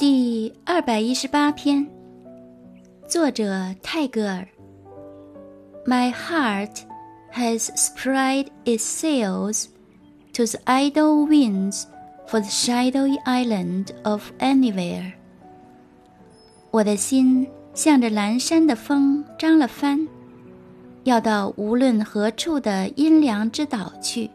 第二百一十八篇，作者泰戈尔。My heart has spread its sails to the idle winds for the shadowy island of anywhere。我的心向着蓝山的风张了帆，要到无论何处的阴凉之岛去。